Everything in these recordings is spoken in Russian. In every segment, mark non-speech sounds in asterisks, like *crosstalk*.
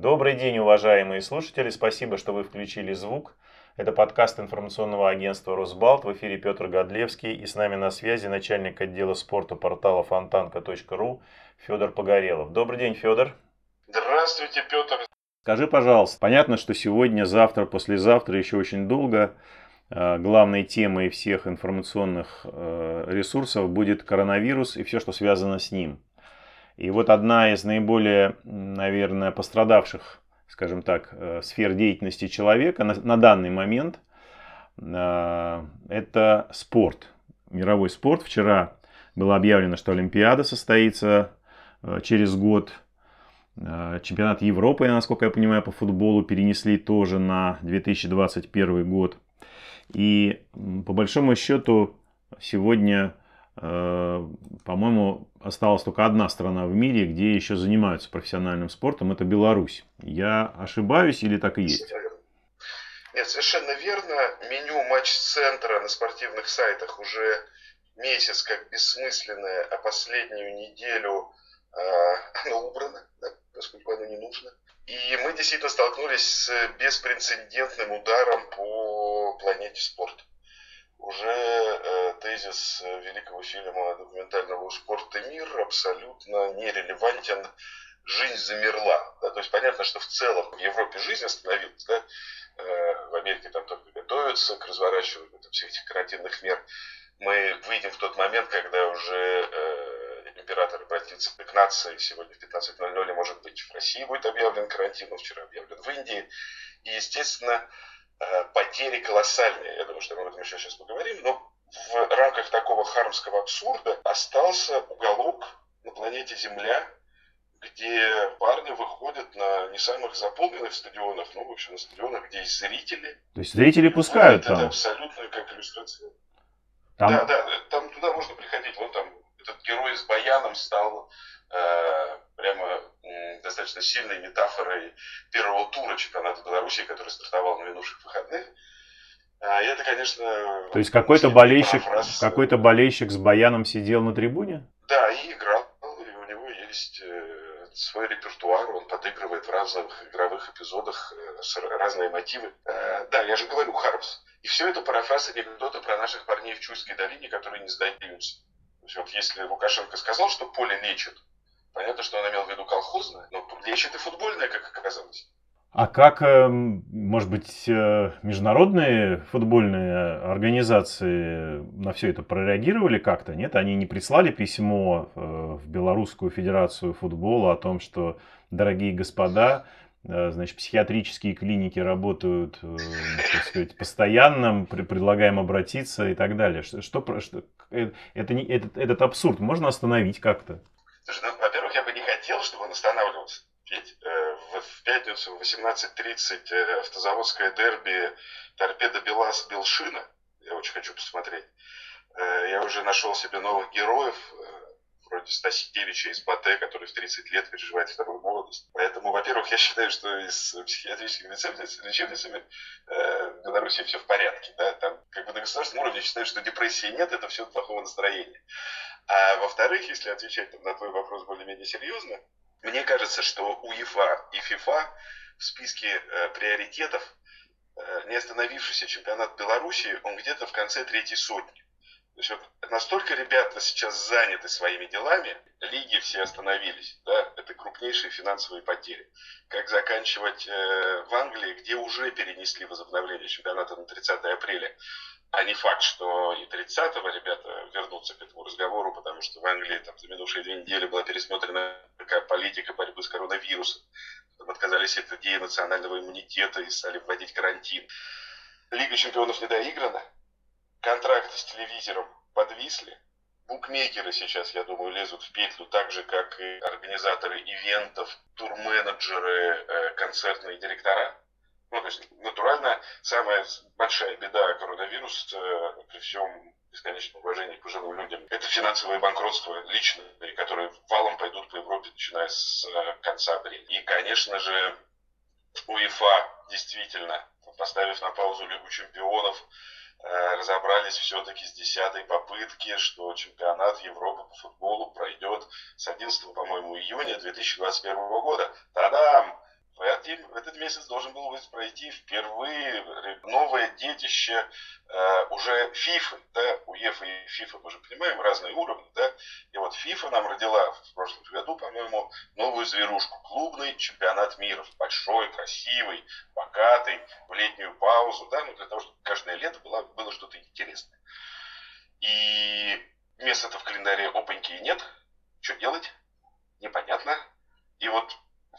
Добрый день, уважаемые слушатели. Спасибо, что вы включили звук. Это подкаст информационного агентства «Росбалт». В эфире Петр Годлевский. И с нами на связи начальник отдела спорта портала фонтанка.ру Федор Погорелов. Добрый день, Федор. Здравствуйте, Петр. Скажи, пожалуйста, понятно, что сегодня, завтра, послезавтра еще очень долго э, главной темой всех информационных э, ресурсов будет коронавирус и все, что связано с ним. И вот одна из наиболее, наверное, пострадавших, скажем так, э, сфер деятельности человека на, на данный момент это спорт, мировой спорт. Вчера было объявлено, что Олимпиада состоится через год Э, чемпионат Европы, насколько я понимаю, по футболу перенесли тоже на 2021 год. И по большому счету сегодня, э, по-моему, осталась только одна страна в мире, где еще занимаются профессиональным спортом, это Беларусь. Я ошибаюсь или так и есть? Нет, совершенно верно. Меню матч-центра на спортивных сайтах уже месяц как бессмысленное, а последнюю неделю э, *laughs* оно убрано. Да? поскольку оно не нужно. И мы действительно столкнулись с беспрецедентным ударом по планете спорт. Уже э, тезис великого фильма документального «Спорт и мир» абсолютно нерелевантен. Жизнь замерла. Да? То есть понятно, что в целом в Европе жизнь остановилась. Да? Э, в Америке там только готовятся к разворачиванию там, всех этих карантинных мер. Мы выйдем в тот момент, когда уже э, император обратится к нации сегодня в 15.00, может быть, в России будет объявлен карантин, вчера объявлен в Индии. И, естественно, э, потери колоссальные. Я думаю, что мы об этом еще сейчас поговорим. Но в рамках такого хармского абсурда остался уголок на планете Земля, где парни выходят на не самых заполненных стадионах, ну, в общем, на стадионах, где есть зрители. То есть зрители пускают там? Это абсолютно как иллюстрация. Там... Да, да, там туда можно приходить. Вон там этот герой с баяном стал э, прямо э, достаточно сильной метафорой первого тура чемпионата Беларуси, который стартовал на минувших выходных. А, и это, конечно... То есть какой-то болельщик, какой-то болельщик с баяном сидел на трибуне? Да, и играл. И у него есть э, свой репертуар, он подыгрывает в разных игровых эпизодах э, разные мотивы. Э, да, я же говорю, Хармс. И все это парафраз анекдота про наших парней в Чуйской долине, которые не сдаются. То есть вот если Лукашенко сказал, что поле лечит, понятно, что он имел в виду колхозное, но лечит и футбольное, как оказалось. А как, эм, может быть, э, международные футбольные организации на все это прореагировали как-то? Нет, они не прислали письмо э, в Белорусскую Федерацию футбола о том, что, дорогие господа, Э, значит, психиатрические клиники работают, э, так сказать, постоянно, предлагаем обратиться и так далее. Что, что, э, это не, этот, этот абсурд можно остановить как-то? Слушай, ну, во-первых, я бы не хотел, чтобы он останавливался. Ведь э, в, пятницу в 18.30 э, автозаводское дерби Торпеда Белас Белшина. Я очень хочу посмотреть. Э, я уже нашел себе новых героев. Э, вроде Стасевича из БАТЭ, который в 30 лет переживает вторую молодость. Поэтому, во-первых, я считаю, что и с психиатрическими лечебницами э, в Беларуси все в порядке. Да? Там как бы на государственном уровне считают, что депрессии нет, это все плохого настроения. А во-вторых, если отвечать на твой вопрос более-менее серьезно, мне кажется, что УЕФА и ФИФА в списке э, приоритетов э, не остановившийся чемпионат Беларуси, он где-то в конце третьей сотни. То есть вот настолько ребята сейчас заняты своими делами, лиги все остановились, да, это крупнейшие финансовые потери. Как заканчивать э, в Англии, где уже перенесли возобновление чемпионата на 30 апреля, а не факт, что и 30-го ребята вернутся к этому разговору, потому что в Англии там за минувшие две недели была пересмотрена такая политика борьбы с коронавирусом. Там отказались от идеи национального иммунитета и стали вводить карантин. Лига чемпионов не доиграна, контракты с телевизором подвисли. Букмекеры сейчас, я думаю, лезут в петлю так же, как и организаторы ивентов, турменеджеры, э, концертные директора. Ну, то есть, натурально, самая большая беда коронавируса, э, при всем бесконечном уважении к пожилым людям, это финансовое банкротство личные, которые валом пойдут по Европе, начиная с э, конца апреля. И, конечно же, УЕФА действительно, поставив на паузу Лигу чемпионов, Э, разобрались все-таки с десятой попытки, что чемпионат Европы по футболу пройдет с 11, по-моему, июня 2021 года. Та-дам! Месяц должен был пройти впервые новое детище э, уже FIFA, да, у ЕФА и FIFA, мы же понимаем, разные уровни, да, и вот FIFA нам родила в прошлом году, по-моему, новую зверушку, клубный чемпионат мира, большой, красивый, богатый, в летнюю паузу, да, ну для того, чтобы каждое лето было, было что-то интересное. И места-то в календаре опаньки нет, что делать, непонятно. И вот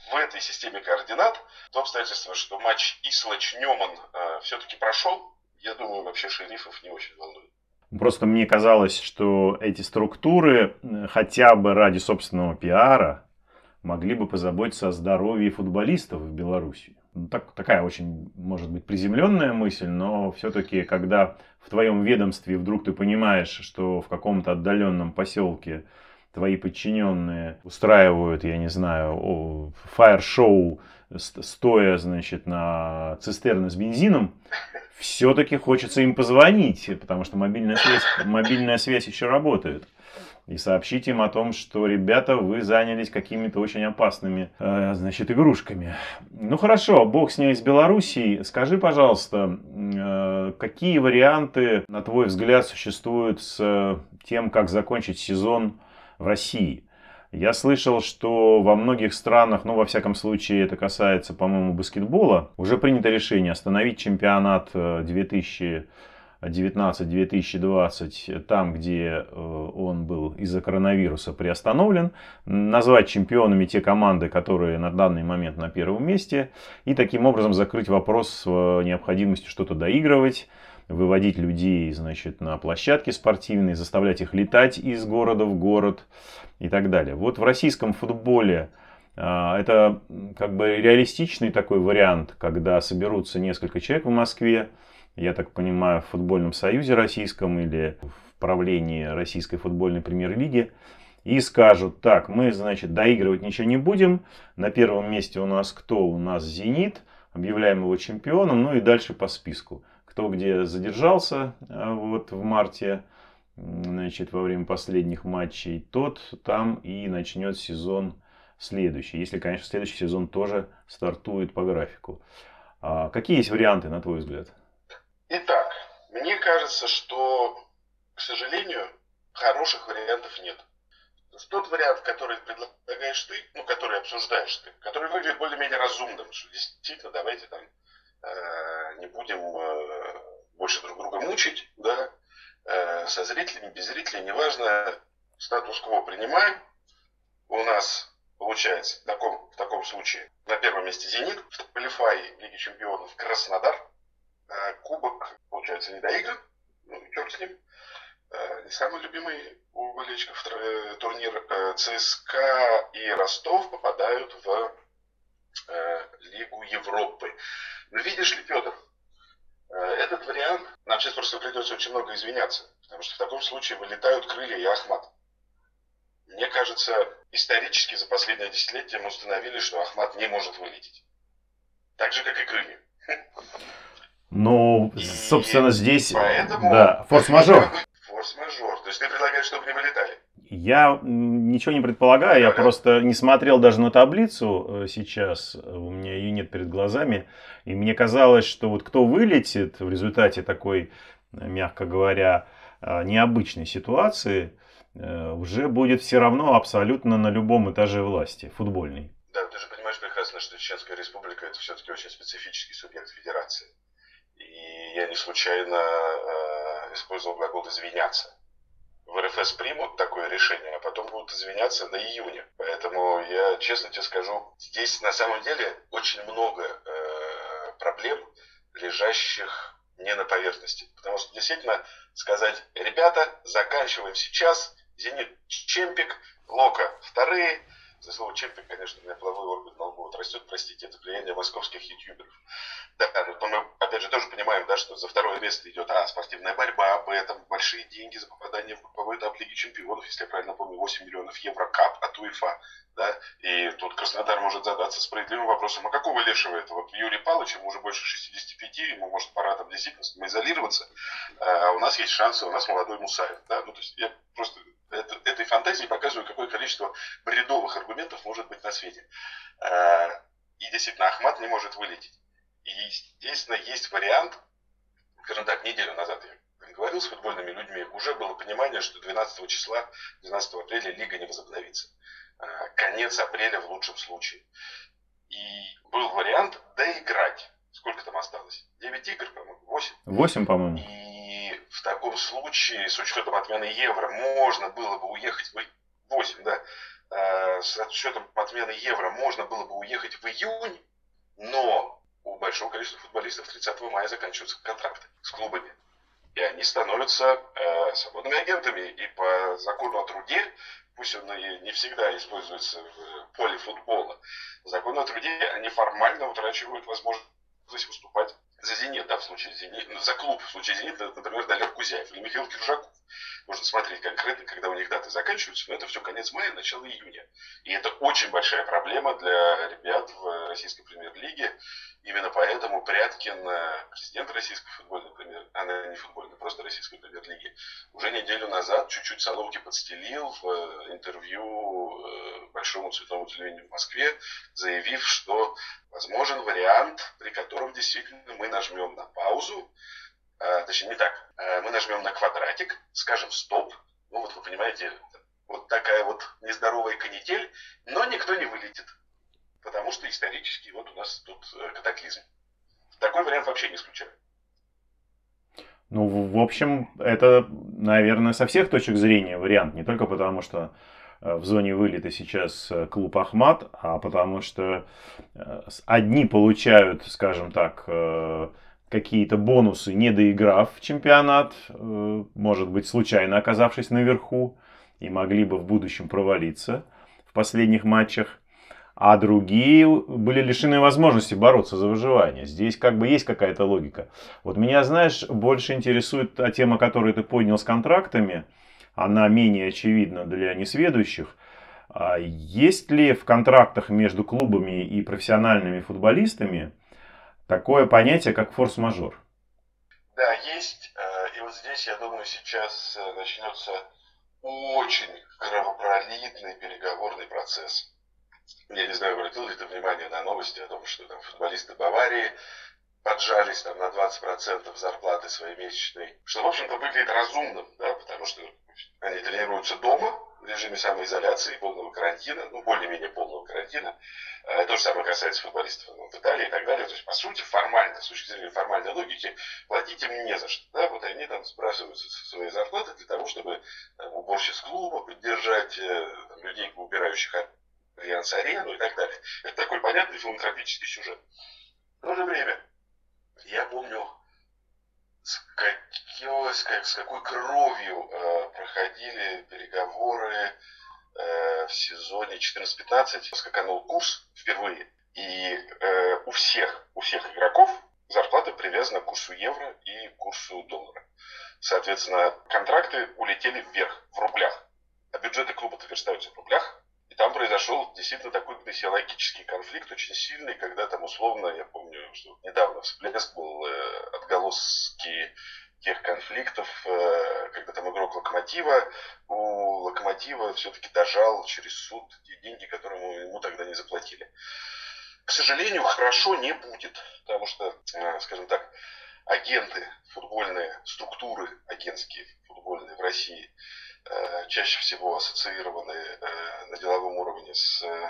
в этой системе координат то обстоятельство, что матч Ислач-Неман э, все-таки прошел, я думаю, вообще шерифов не очень волнует. Просто мне казалось, что эти структуры э, хотя бы ради собственного пиара могли бы позаботиться о здоровье футболистов в Беларуси. Ну, так, такая очень, может быть, приземленная мысль, но все-таки, когда в твоем ведомстве вдруг ты понимаешь, что в каком-то отдаленном поселке твои подчиненные устраивают, я не знаю, фаер-шоу, стоя, значит, на цистерне с бензином, все-таки хочется им позвонить, потому что мобильная связь, мобильная связь еще работает. И сообщить им о том, что, ребята, вы занялись какими-то очень опасными, э, значит, игрушками. Ну хорошо, бог с ней из Белоруссии. Скажи, пожалуйста, э, какие варианты, на твой взгляд, существуют с тем, как закончить сезон в России. Я слышал, что во многих странах, ну, во всяком случае, это касается, по-моему, баскетбола, уже принято решение остановить чемпионат 2019-2020 э, там, где э, он был из-за коронавируса приостановлен, назвать чемпионами те команды, которые на данный момент на первом месте, и таким образом закрыть вопрос с э, необходимостью что-то доигрывать, выводить людей, значит, на площадки спортивные, заставлять их летать из города в город и так далее. Вот в российском футболе а, это как бы реалистичный такой вариант, когда соберутся несколько человек в Москве, я так понимаю, в футбольном союзе российском или в правлении российской футбольной премьер-лиги, и скажут, так, мы, значит, доигрывать ничего не будем, на первом месте у нас кто? У нас «Зенит», объявляем его чемпионом, ну и дальше по списку кто где задержался а, вот в марте, значит, во время последних матчей, тот там и начнет сезон следующий. Если, конечно, следующий сезон тоже стартует по графику. А какие есть варианты, на твой взгляд? Итак, мне кажется, что, к сожалению, хороших вариантов нет. Тот вариант, который предлагаешь ты, ну, который обсуждаешь ты, который выглядит более-менее разумным, что действительно давайте там Э, не будем э, больше друг друга мучить, да, э, со зрителями, без зрителей, неважно, статус-кво принимаем. У нас получается в таком, в таком случае на первом месте «Зенит», в квалифае Лиги Чемпионов Краснодар, кубок, получается, не доигран, ну, черт с ним. Не самый любимый у болельщиков турнир ЦСКА и Ростов попадают в Лигу Европы. Но ну, видишь ли, Петр, э, этот вариант, нам сейчас просто придется очень много извиняться, потому что в таком случае вылетают крылья и Ахмат. Мне кажется, исторически за последнее десятилетие мы установили, что Ахмат не может вылететь. Так же, как и крылья. Ну, собственно, здесь... Поэтому... Да, форс-мажор. *laughs* Форс-мажор. То есть ты предлагаешь, чтобы не вылетали? Я ничего не предполагаю, я просто не смотрел даже на таблицу э, сейчас, у меня ее нет перед глазами, и мне казалось, что вот кто вылетит в результате такой, э, мягко говоря, э, необычной ситуации, уже будет все равно абсолютно на любом этаже власти, футбольной. Да, ты же понимаешь прекрасно, что Чеченская республика это все-таки очень специфический субъект федерации. И я не случайно э, использовал глагол «извиняться» в РФС примут такое решение, а потом будут извиняться на июне. Поэтому я честно тебе скажу, здесь на самом деле очень много э, проблем, лежащих не на поверхности. Потому что действительно сказать, ребята, заканчиваем сейчас, Зенит Чемпик, Лока вторые, за слово чемпион, конечно, у меня половой орган на лбу вот растет, простите, это влияние московских ютуберов. Да, но мы, опять же, тоже понимаем, да, что за второе место идет а, спортивная борьба, об этом большие деньги за попадание в групповой этап Лиги Чемпионов, если я правильно помню, 8 миллионов евро кап от УЕФА. Да? И тут Краснодар может задаться справедливым вопросом, а какого лешего это? Вот Юрий Павлович, ему уже больше 65, ему может пора там действительно самоизолироваться, а у нас есть шансы, у нас молодой Мусаев. Да? Ну, то есть я просто это, этой фантазии показываю, какое количество бредовых аргументов может быть на свете. А, и действительно Ахмат не может вылететь. И, естественно, есть вариант, скажем так, неделю назад я говорил с футбольными людьми, уже было понимание, что 12 числа, 12 апреля лига не возобновится. А, конец апреля в лучшем случае. И был вариант доиграть. Сколько там осталось? 9 игр, по-моему, 8. 8, по-моему. И в таком случае, с учетом отмены евро, можно было бы уехать в 8, да, а, с учетом отмены евро можно было бы уехать в июнь, но у большого количества футболистов 30 мая заканчиваются контракты с клубами. И они становятся э, свободными агентами. И по закону о труде, пусть он и не всегда используется в поле футбола, закон о труде они формально утрачивают возможность выступать за «Зенит», да, в случае «Зенит», ну, за клуб, в случае «Зенит», например, Далер Кузяев или Михаил Киржаков. Можно смотреть конкретно, когда у них даты заканчиваются, но это все конец мая, начало июня. И это очень большая проблема для ребят в российской премьер-лиге. Именно поэтому Пряткин, э, президент российской футбольной премьер, она не футбольной, просто российской премьер-лиги, уже неделю назад чуть-чуть соломки подстелил в э, интервью э, большому цветному телевидению в Москве, заявив, что возможен вариант, при котором действительно мы нажмем на паузу, а, точнее не так, а, мы нажмем на квадратик, скажем стоп, ну вот вы понимаете, вот такая вот нездоровая канитель, но никто не вылетит, потому что исторически вот у нас тут э, катаклизм. Такой вариант вообще не исключаю. Ну, в общем, это, наверное, со всех точек зрения вариант, не только потому, что э, в зоне вылета сейчас э, клуб Ахмат, а потому что одни получают, скажем так, какие-то бонусы, не доиграв чемпионат, э, может быть, случайно оказавшись наверху, и могли бы в будущем провалиться в последних матчах. А другие были лишены возможности бороться за выживание. Здесь как бы есть какая-то логика. Вот меня, знаешь, больше интересует та тема, которую ты поднял с контрактами. Она менее очевидна для несведущих. А есть ли в контрактах между клубами и профессиональными футболистами такое понятие, как форс-мажор. Да, есть. Э, и вот здесь, я думаю, сейчас э, начнется очень кровопролитный переговорный процесс. Я не знаю, обратил ли ты внимание на новости о том, что там футболисты Баварии поджались там на 20% зарплаты своей месячной, что, в общем-то, выглядит разумным, да, потому что они тренируются дома, в режиме самоизоляции, полного карантина, ну, более-менее полного карантина. Э, то же самое касается футболистов в Италии и так далее. То есть, по сути, формально, с точки зрения формальной логики, платить им не за что. Да? Вот они там сбрасываются со своей зарплаты для того, чтобы там, уборщиц клуба поддержать, э, там, людей, убирающих Альянс Арену и так далее. Это такой понятный филантропический сюжет. В то же время, я помню, с, какой, с какой кровью э, проходили переговоры э, в сезоне 14-15, скаканул курс впервые. И э, у всех, у всех игроков зарплата привязана к курсу евро и курсу доллара. Соответственно, контракты улетели вверх, в рублях. А бюджеты клуба-то верстаются в рублях. И там произошел действительно такой гносеологический конфликт, очень сильный, когда там условно, я что недавно всплеск был э, отголоски тех конфликтов, э, когда там игрок Локомотива, у Локомотива все-таки дожал через суд те деньги, которые ему тогда не заплатили. К сожалению, хорошо не будет, потому что, э, скажем так, агенты футбольные, структуры агентские футбольные в России – чаще всего ассоциированы э, на деловом уровне с э,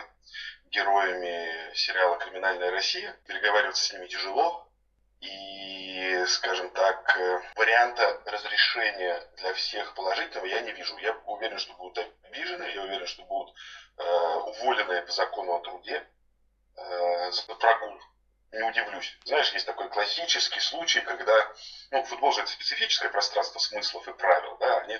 героями сериала «Криминальная Россия». Переговариваться с ними тяжело. И, скажем так, варианта разрешения для всех положительного я не вижу. Я уверен, что будут обижены, я уверен, что будут уволены по закону о труде за прогул не удивлюсь. Знаешь, есть такой классический случай, когда, ну, футбол же это специфическое пространство смыслов и правил, да, они,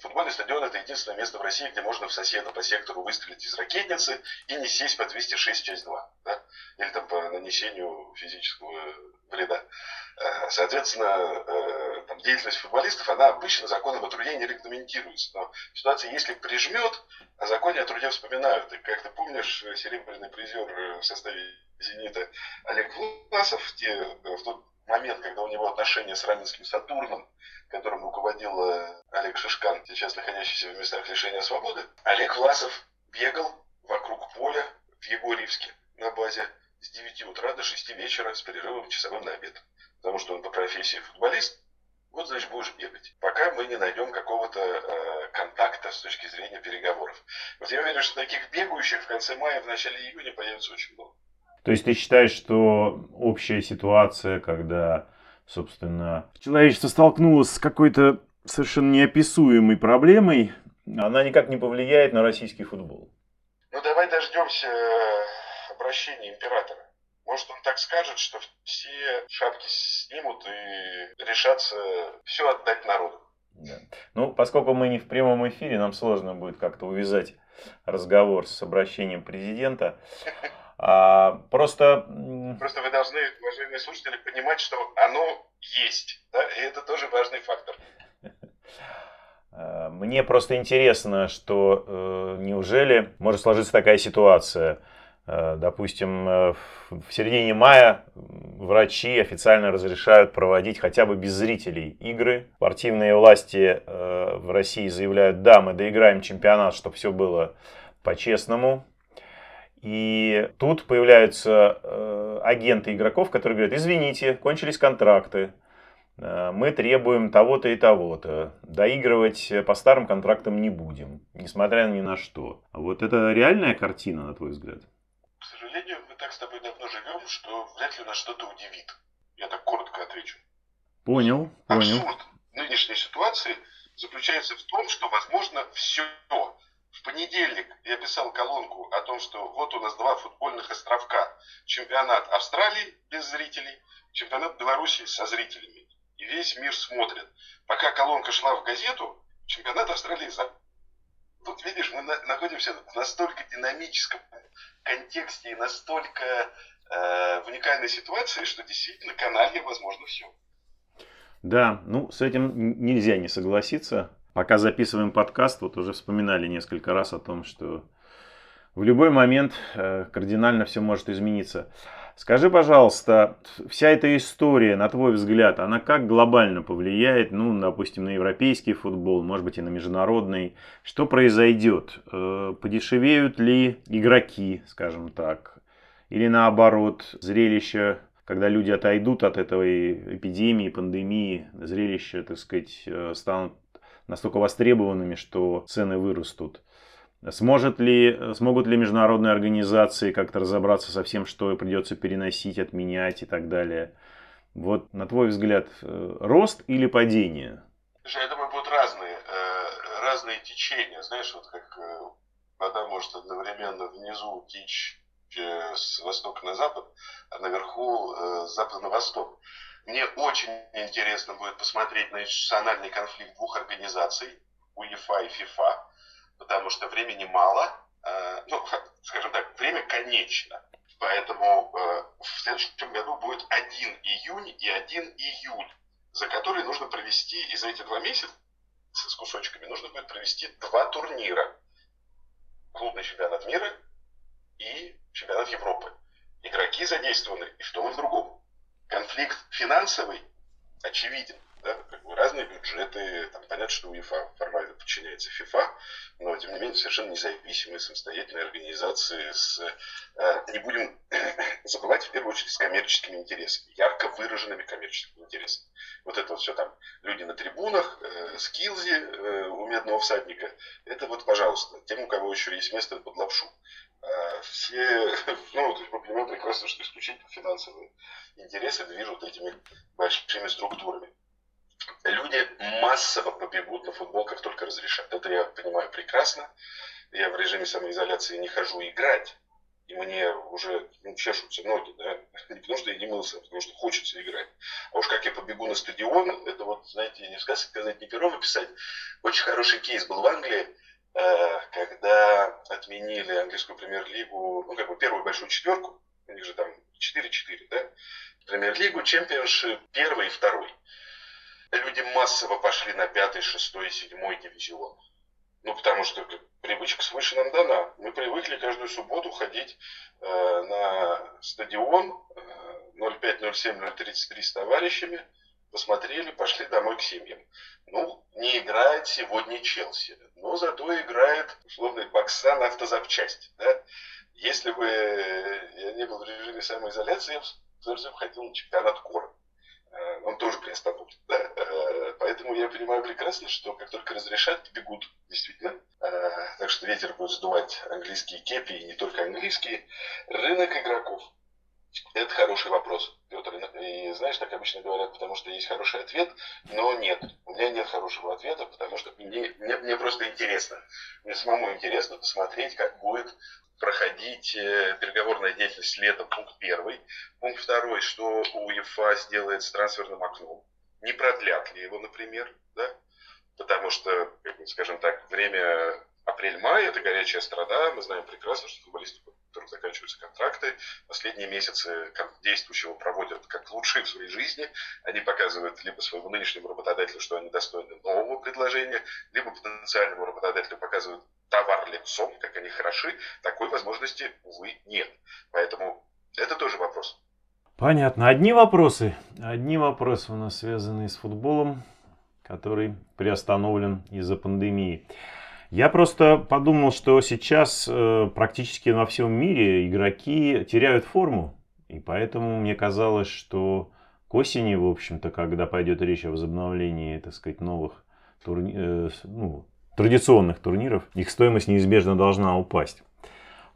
футбольный стадион это единственное место в России, где можно в соседа по сектору выстрелить из ракетницы и не сесть по 206 часть 2, да, или там по нанесению физического вреда. Э, соответственно, э, деятельность футболистов, она обычно законом о труде не регламентируется. Но в ситуации, если прижмет, о законе о труде вспоминают. И как ты помнишь, серебряный призер в составе «Зенита» Олег Власов в, те, в тот момент, когда у него отношения с Раменским Сатурном, которым руководил э, Олег Шишкан, сейчас находящийся в местах лишения свободы, Олег Власов бегал вокруг поля в Егорьевске на базе с 9 утра до 6 вечера с перерывом часовым на обед. Потому что он по профессии футболист, вот, значит, будешь бегать. Пока мы не найдем какого-то э, контакта с точки зрения переговоров. Вот я уверен, что таких бегающих в конце мая, в начале июня появится очень много. То есть ты считаешь, что общая ситуация, когда, собственно, человечество столкнулось с какой-то совершенно неописуемой проблемой, она никак не повлияет на российский футбол? Ну, давай дождемся э, обращения императора. Может, он так скажет, что все шапки снимут и решатся все отдать народу. Да. Ну, поскольку мы не в прямом эфире, нам сложно будет как-то увязать разговор с обращением президента. *laughs* А, просто... Просто вы должны, уважаемые слушатели, понимать, что оно есть. Да? И это тоже важный фактор. *laughs* А, мне просто интересно, что э, неужели может сложиться такая ситуация, допустим, э, в середине мая врачи официально разрешают проводить хотя бы без зрителей игры. Спортивные власти э, в России заявляют, да, мы доиграем чемпионат, чтобы все было по-честному. И тут появляются агенты игроков, которые говорят, извините, кончились контракты, мы требуем того-то и того-то. Доигрывать по старым контрактам не будем, несмотря ни на что. Вот это реальная картина, на твой взгляд? Сожалению, мы так с тобой давно живем, что вряд ли нас что-то удивит. Я так коротко отвечу. Понял, понял. Абсурд нынешней ситуации заключается в том, что возможно все. В понедельник я писал колонку о том, что вот у нас два футбольных островка. Чемпионат Австралии без зрителей, чемпионат Беларуси со зрителями. И весь мир смотрит. Пока колонка шла в газету, чемпионат Австралии за Тут, видишь, мы на, находимся в настолько динамическом контексте и настолько э, в уникальной ситуации, что действительно каналье возможно все. Да, ну с этим нельзя не согласиться. Пока записываем подкаст, вот уже вспоминали несколько раз о том, что в любой момент э, кардинально все может измениться. Скажи, пожалуйста, вся эта история, на твой взгляд, она как глобально повлияет, ну, допустим, на европейский футбол, может быть, и на международный? Что произойдет? Э, подешевеют ли игроки, скажем так? Или наоборот, зрелище, когда люди отойдут от этой эпидемии, пандемии, зрелища, так сказать, э, станут настолько востребованными, что цены вырастут? Сможет ли, смогут ли международные организации как-то разобраться со всем, что придется переносить, отменять и так далее? Вот, на твой взгляд, э, рост или падение? Я думаю, будут разные, э, разные течения. Знаешь, вот как э, вода может одновременно внизу течь с востока на запад, а наверху с запада на восток. Мне очень интересно будет посмотреть на институциональный конфликт двух организаций, УЕФА и ФИФА потому что времени мало, э, ну, *laughs* скажем так, время конечно. Поэтому э, в следующем году будет 1 июнь и 1 июль, за который нужно провести, и за эти два месяца с кусочками нужно будет провести два турнира. Клубный чемпионат мира и чемпионат Европы. Игроки задействованы и в том, и в другом. Конфликт финансовый очевиден. Да? Как бы разные бюджеты, там, понятно, что УЕФА формально подчиняется ФИФА, но тем не менее совершенно независимые, самостоятельные организации с, э, не будем *clears throat* забывать в первую очередь с коммерческими интересами, ярко выраженными коммерческими интересами. Вот это вот все там люди на трибунах, э, скилзи э, у медного всадника, это вот, пожалуйста, тем, у кого еще есть место под лапшу. Э, все, *laughs* ну, то есть мы понимаем прекрасно, что исключительно финансовые интересы движут этими большими структурами люди массово побегут на футбол, как только разрешат. Это я понимаю прекрасно. Я в режиме самоизоляции не хожу играть. И мне уже ну, чешутся ноги, да, *laughs* не потому что я не мылся, а потому что хочется играть. А уж как я побегу на стадион, это вот, знаете, не сказать, сказать, не пером описать. Очень хороший кейс был в Англии, э, когда отменили английскую премьер-лигу, ну, как бы первую большую четверку, у них же там 4-4, да, премьер-лигу, чемпионшип первый и второй люди массово пошли на пятый, шестой, седьмой дивизион. Ну, потому что привычка свыше нам дана. Мы привыкли каждую субботу ходить э, на стадион э, 05, 07, 033 с товарищами, посмотрели, пошли домой к семьям. Ну, не играет сегодня Челси, но зато играет условный Баксан автозапчасть. Да? Если бы я не был в режиме самоизоляции, я бы ходил на чемпионат Кора. Э, он тоже приостановлен. Да? Поэтому я понимаю прекрасно, что как только разрешат, бегут, действительно. Э, так что ветер будет сдувать английские кепи, и не только английские. Рынок игроков. Это хороший вопрос, Петр. И знаешь, так обычно говорят, потому что есть хороший ответ, но нет. У меня нет хорошего ответа, потому что мне, мне, мне просто интересно. Мне самому интересно посмотреть, как будет проходить э, переговорная деятельность летом, пункт первый. Пункт второй, что УЕФА сделает с трансферным окном. Не продлят ли его, например, да? Потому что, скажем так, время апрель-май – это горячая страда. Мы знаем прекрасно, что футболисты, у заканчиваются контракты, последние месяцы действующего проводят как лучшие в своей жизни. Они показывают либо своему нынешнему работодателю, что они достойны нового предложения, либо потенциальному работодателю показывают товар лицом, как они хороши. Такой возможности, увы, нет. Поэтому это тоже вопрос. Понятно. Одни вопросы. Одни вопросы у нас связаны с футболом, который приостановлен из-за пандемии. Я просто подумал, что сейчас э, практически во всем мире игроки теряют форму. И поэтому мне казалось, что к осени, в общем-то, когда пойдет речь о возобновлении, так сказать, новых турни... э, ну, традиционных турниров, их стоимость неизбежно должна упасть.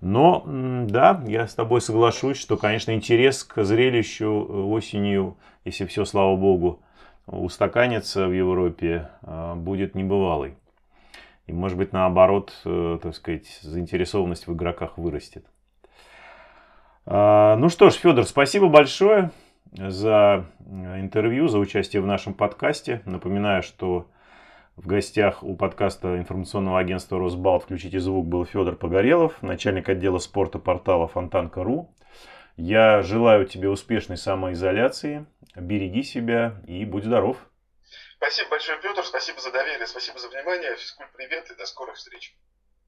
Но, да, я с тобой соглашусь, что, конечно, интерес к зрелищу э, осенью, если все, слава богу, устаканится в Европе, э, будет небывалый. И, может быть, наоборот, э, так сказать, заинтересованность в игроках вырастет. А, ну что ж, Федор, спасибо большое за э, интервью, за участие в нашем подкасте. Напоминаю, что в гостях у подкаста информационного агентства «Росбалт» «Включите звук» был Федор Погорелов, начальник отдела спорта портала Фонтанка.ру. Я желаю тебе успешной самоизоляции, береги себя и будь здоров. Спасибо большое, Петр. Спасибо за доверие, спасибо за внимание. Физкульт, привет и до скорых встреч.